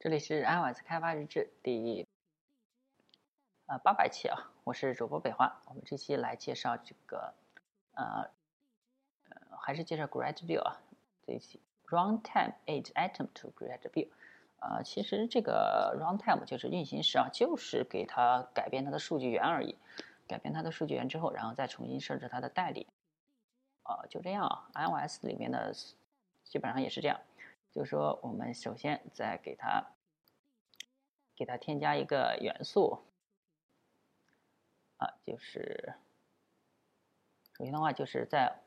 这里是 iOS 开发日志第呃八百期啊，我是主播北华。我们这期来介绍这个呃呃，还是介绍 Great View 啊。这一期 Runtime Add Item to Great View 呃，其实这个 Runtime 就是运行时啊，就是给它改变它的数据源而已。改变它的数据源之后，然后再重新设置它的代理啊，就这样啊。iOS 里面的基本上也是这样。就说，我们首先再给它给它添加一个元素啊，就是首先的话，就是在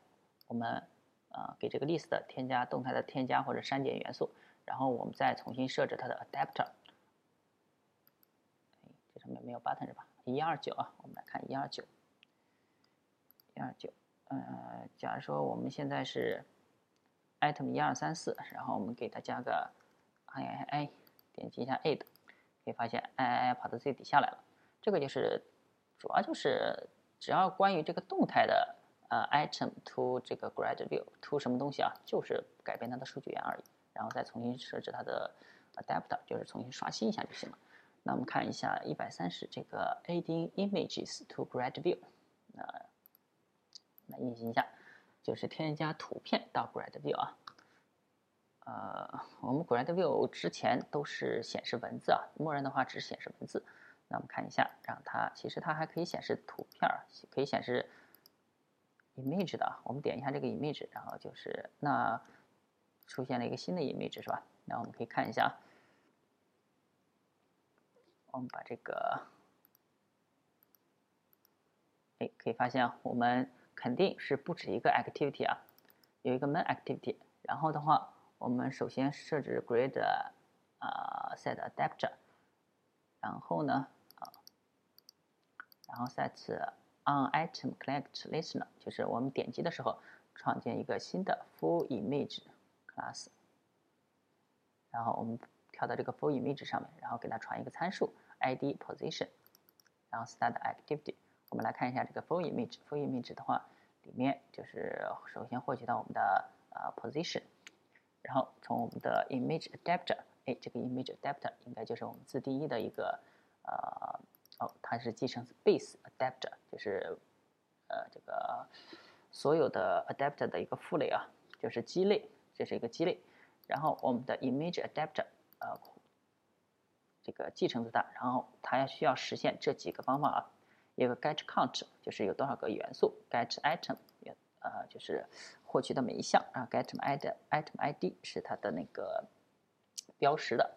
我们呃给这个 list 添加动态的添加或者删减元素，然后我们再重新设置它的 adapter。这上面没有 button 是吧？一二九啊，我们来看一二九，一二九，呃，假如说我们现在是。Item 一二三四，然后我们给它加个 i i i，点击一下 add，可以发现 i i i 跑到最底下来了。这个就是主要就是只要关于这个动态的呃 item to 这个 grad view to 什么东西啊，就是改变它的数据源而已，然后再重新设置它的 adapter，就是重新刷新一下就行了。那我们看一下一百三十这个 adding images to grad view，那来运行一下。就是添加图片到 Grad View 啊，呃，我们 Grad View 之前都是显示文字啊，默认的话只显示文字。那我们看一下，让它其实它还可以显示图片可以显示 image 的。我们点一下这个 image，然后就是那出现了一个新的 image 是吧？那我们可以看一下，我们把这个，哎，可以发现我们。肯定是不止一个 activity 啊，有一个 main activity。然后的话，我们首先设置 grade，啊 set adapter，然后呢啊，然后 set on item collect listener，就是我们点击的时候创建一个新的 full image class。然后我们跳到这个 full image 上面，然后给它传一个参数 id position，然后 start activity。我们来看一下这个 full image，full image 的话，里面就是首先获取到我们的呃 position，然后从我们的 image adapter，哎，这个 image adapter 应该就是我们自定义的一个呃哦，它是继承 base adapter，就是呃这个所有的 adapter 的一个父类啊，就是基类，这是一个基类，然后我们的 image adapter 呃这个继承自它，然后它要需要实现这几个方法啊。一个 get count 就是有多少个元素，get item 呃就是获取的每一项啊，get item item ID 是它的那个标识的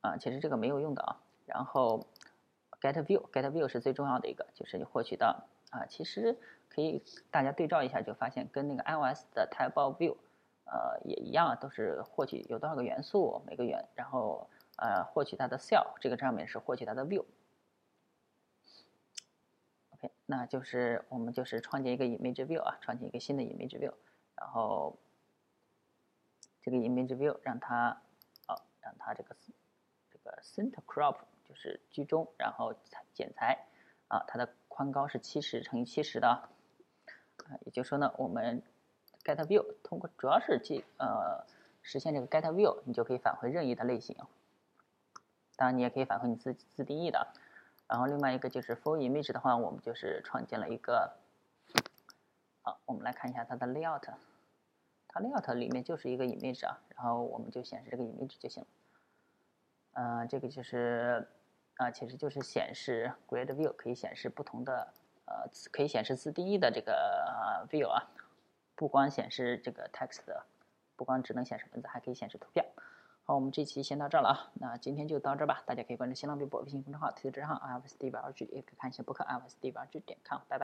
啊，其实这个没有用的啊。然后 get view get view 是最重要的一个，就是你获取到啊，其实可以大家对照一下就发现跟那个 iOS 的 type of view 呃也一样，都是获取有多少个元素每个元，然后呃获取它的 cell 这个上面是获取它的 view。那就是我们就是创建一个 image view 啊，创建一个新的 image view，然后这个 image view 让它哦，让它这个这个 center crop 就是居中，然后裁剪裁啊，它的宽高是七十乘以七十的啊，也就是说呢，我们 get view 通过主要是记呃实现这个 get view，你就可以返回任意的类型，当然你也可以返回你自自定义的。然后另外一个就是 full image 的话，我们就是创建了一个，好，我们来看一下它的 layout，它 layout 里面就是一个 image 啊，然后我们就显示这个 image 就行了。呃，这个就是啊，其实就是显示 grid view 可以显示不同的呃，可以显示自定义的这个 view 啊，不光显示这个 text，不光只能显示文字，还可以显示图片。好，我们这期先到这儿了啊，那今天就到这儿吧。大家可以关注新浪微博、微信公众号、推特账号 iOS 第八句，也可以看一些博客 iOS 第八句点 com，拜拜。